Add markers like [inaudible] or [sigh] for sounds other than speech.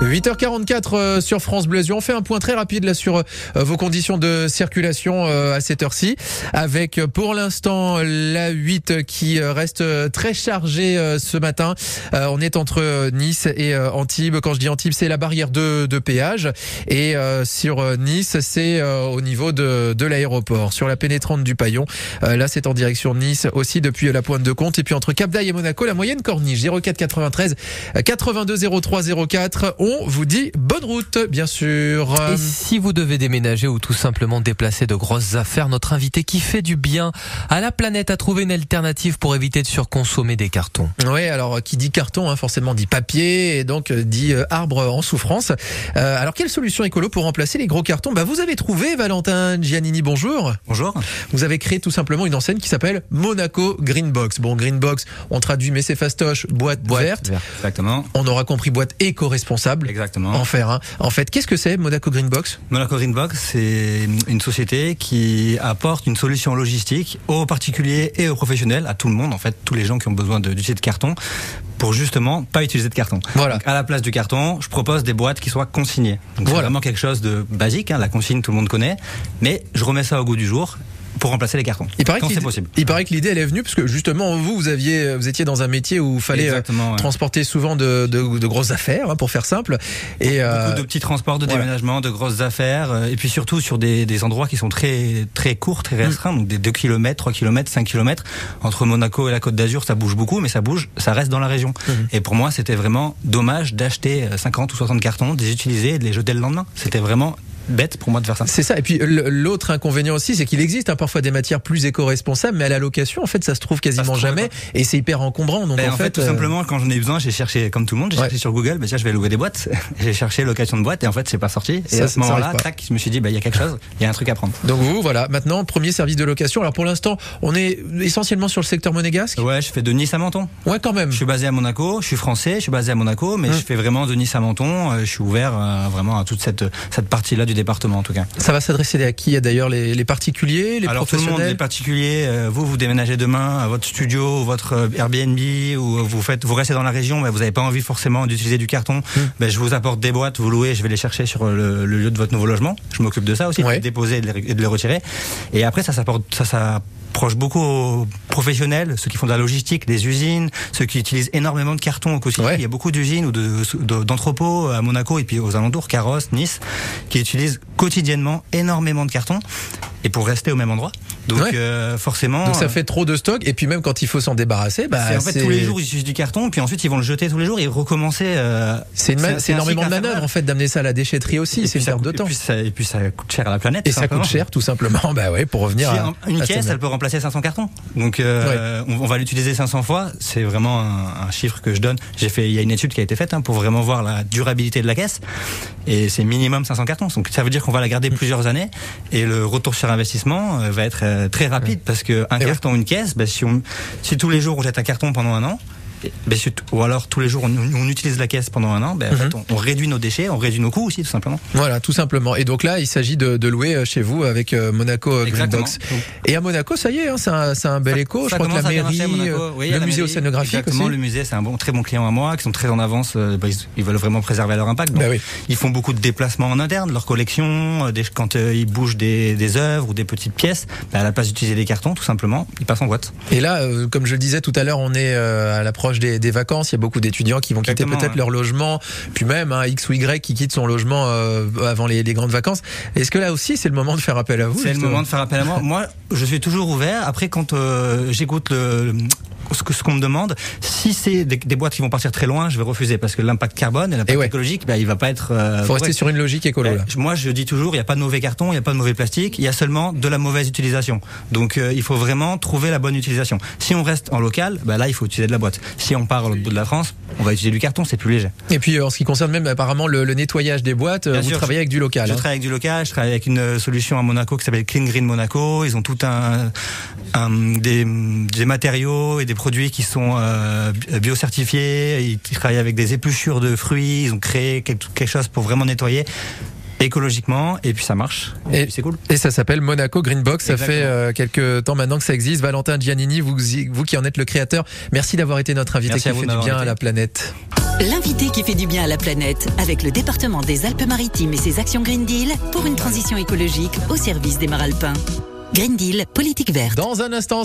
8h44 euh, sur France Bleu On fait un point très rapide là sur euh, vos conditions de circulation euh, à cette heure-ci avec pour l'instant la 8 qui reste très chargée ce matin. On est entre Nice et Antibes. Quand je dis Antibes, c'est la barrière de, de péage et sur Nice, c'est au niveau de, de l'aéroport. Sur la pénétrante du Paillon, là c'est en direction Nice aussi depuis la pointe de Comte et puis entre Cap d'Aille et Monaco, la moyenne corniche 04 93 82 03 04 on vous dit bonne route, bien sûr. Et si vous devez déménager ou tout simplement déplacer de grosses affaires, notre invité qui fait du bien à la planète a trouvé une alternative pour éviter de surconsommer des cartons. Oui, alors qui dit carton, hein, forcément dit papier et donc euh, dit euh, arbre en souffrance. Euh, alors quelle solution écolo pour remplacer les gros cartons? Bah, Vous avez trouvé, Valentin Giannini, bonjour. Bonjour. Vous avez créé tout simplement une enseigne qui s'appelle Monaco Greenbox. Bon, Greenbox, on traduit, mais c'est fastoche, boîte, boîte verte. Exactement. On aura compris boîte éco-responsable. Exactement. En faire. Hein. En fait, qu'est-ce que c'est Monaco Greenbox? Monaco Greenbox, c'est une société qui apporte une solution logistique aux particuliers et aux professionnels, à tout le monde, en fait, tous les gens qui ont besoin d'utiliser de, carton, pour justement pas utiliser de carton. Voilà. à la place du carton, je propose des boîtes qui soient consignées. Donc c'est vraiment quelque chose de basique, hein, la consigne tout le monde connaît, mais je remets ça au goût du jour pour remplacer les cartons. Il paraît, que c'est possible. il paraît que l'idée elle est venue parce que justement vous vous aviez vous étiez dans un métier où il fallait euh, transporter souvent de, de, de, grosses affaires hein, pour faire simple et euh, beaucoup de petits transports de déménagement, de grosses affaires euh, et puis surtout sur des, des, endroits qui sont très très courts, très restreints, donc des 2 km, 3 km, 5 km entre Monaco et la Côte d'Azur, ça bouge beaucoup mais ça bouge, ça reste dans la région. Mhm. Et pour moi, c'était vraiment dommage d'acheter 50 ou 60 cartons, de les utiliser et de les jeter le lendemain. C'était vraiment bête pour moi de faire ça. C'est ça. Et puis l'autre inconvénient aussi, c'est qu'il existe hein, parfois des matières plus éco-responsables, mais à la location, en fait, ça se trouve quasiment jamais, et c'est hyper encombrant. Donc ben, en, fait, tout euh, simplement, quand j'en ai besoin, j'ai cherché comme tout le monde, j'ai cherché sur Google, ben tiens, je vais louer des boîtes. [laughs] j'ai cherché location de boîtes, et en fait, c'est pas sorti. Et à ce moment-là, tac, je me suis dit, bah il y a quelque chose, il y a un truc à prendre. Donc vous, voilà, maintenant premier service de location. Alors pour l'instant, on est essentiellement sur le secteur monégasque? Ouais, je fais de Nice à Menton. Ouais, quand même. Je suis basé à Monaco, je suis français, je suis basé à Monaco, mais hum. je fais vraiment de Nice à Menton. Euh, je suis ouvert euh, vraiment à toute cette cette partie-là du département en tout cas. Ça va s'adresser à qui D'ailleurs, les, les, particuliers, les Alors, professionnels tout le monde, les particuliers. Euh, vous, vous déménagez demain à votre studio, votre euh, Airbnb, ou vous faites, vous restez dans la région, mais vous n'avez pas envie forcément d'utiliser du carton. Hmm. Ben, je vous apporte des boîtes, vous louez, je vais les chercher sur le, lieu de votre nouveau logement. Je m'occupe de ça aussi, de les déposer et de les, de les, retirer. Et après, ça s'apporte, ça, ça proche beaucoup aux professionnels, ceux qui font de la logistique, des usines, ceux qui utilisent énormément de carton au quotidien. Il y a beaucoup d'usines ou d'entrepôts à Monaco et puis aux alentours, Carrosse, Nice, qui utilisent quotidiennement énormément de carton et pour rester au même endroit. Donc euh, forcément. Donc ça fait trop de stock et puis même quand il faut s'en débarrasser, bah en fait tous les jours ils utilisent du carton puis ensuite ils vont le jeter tous les jours et recommencer. Euh, c'est énormément de manœuvres en fait d'amener ça à la déchetterie aussi. C'est une perte de temps. Et puis, ça, et puis, ça, coûte cher à la planète. Et ça coûte cher tout simplement. Bah ouais pour revenir. à, une caisse elle peut remplacer 500 cartons. Donc euh, on, va l'utiliser 500 fois. C'est vraiment un, un, chiffre que je donne. J'ai fait il y a une étude qui a été faite hein, pour vraiment voir la durabilité de la caisse et c'est minimum 500 cartons. Donc ça veut dire qu'on va la garder mm. plusieurs années et le retour sur investissement euh, va être euh, très rapide parce que un carton, une caisse, bah, si, on, si tous les jours on jette un carton pendant un an, ben, ou alors tous les jours on, utilise la caisse pendant un an, ben, en fait, mhm. on, réduit nos déchets, on réduit nos coûts aussi tout simplement. Voilà, tout simplement. Et donc là, il s'agit de, de, louer euh, chez vous avec euh, Monaco Greenbox. Et à Monaco, ça y est, hein, c'est un, un, bel écho. Je crois que la mairie, euh, le musée océanographique exactement, aussi. le musée, c'est un bon, très bon client à moi, qui sont très en avance. Bah, ils, veulent vraiment préserver leur impact. Donc, ben oui. Ils font beaucoup de déplacements en interne, leur collection, des, quand ils bougent des, des, œuvres ou des petites pièces, ben, à la place d'utiliser des cartons, tout simplement, ils passent en boîte. Et là, comme je le disais tout à l'heure, on est à l'approche des, des vacances il y a beaucoup d'étudiants qui vont quitter peut-être leur logement, puis même un X ou Y qui quitte son logement euh, avant les, grandes vacances. Est-ce que là aussi c'est le moment de faire appel à vous C'est le moment de faire appel à moi. moi, je suis toujours ouvert. Après, quand euh, j'écoute le, ce que ce qu'on me demande. Si c'est des, boîtes qui vont partir très loin, je vais refuser parce que l'impact carbone et l'impact écologique, bah, il va pas être. Euh, faut rester sur une logique écolo. Là. Moi, je dis toujours, il n'y a pas de mauvais carton, il n'y a pas de mauvais plastique, il y a seulement de la mauvaise utilisation. Donc, euh, il faut vraiment trouver la bonne utilisation. Si on reste en local, bah, là, il faut utiliser de la boîte. Si on part au bout de la France, on va utiliser du carton, c'est plus léger. Et puis, euh, en ce qui concerne même apparemment le, nettoyage des boîtes, vous travaillez avec du local. Je hein. travaille avec du local. Je travaille avec une solution à Monaco qui s'appelle Clean Green Monaco. Ils ont tout un, un des, des matériaux et des produits qui sont euh, biocertifiés, ils travaillent avec des épluchures de fruits, ils ont créé quelque chose pour vraiment nettoyer écologiquement et puis ça marche. Et, c'est cool. Et ça s'appelle Monaco Greenbox. Ça Exactement. fait euh, quelques temps maintenant que ça existe. Valentin Giannini, vous, vous qui en êtes le créateur, merci d'avoir été notre invité Merci qui fait du bien à la planète. L'invité qui fait du bien à la planète avec le département des Alpes-Maritimes et ses actions Green Deal pour une transition écologique au service des Maralpins. Green Deal, politique verte. Dans un instant,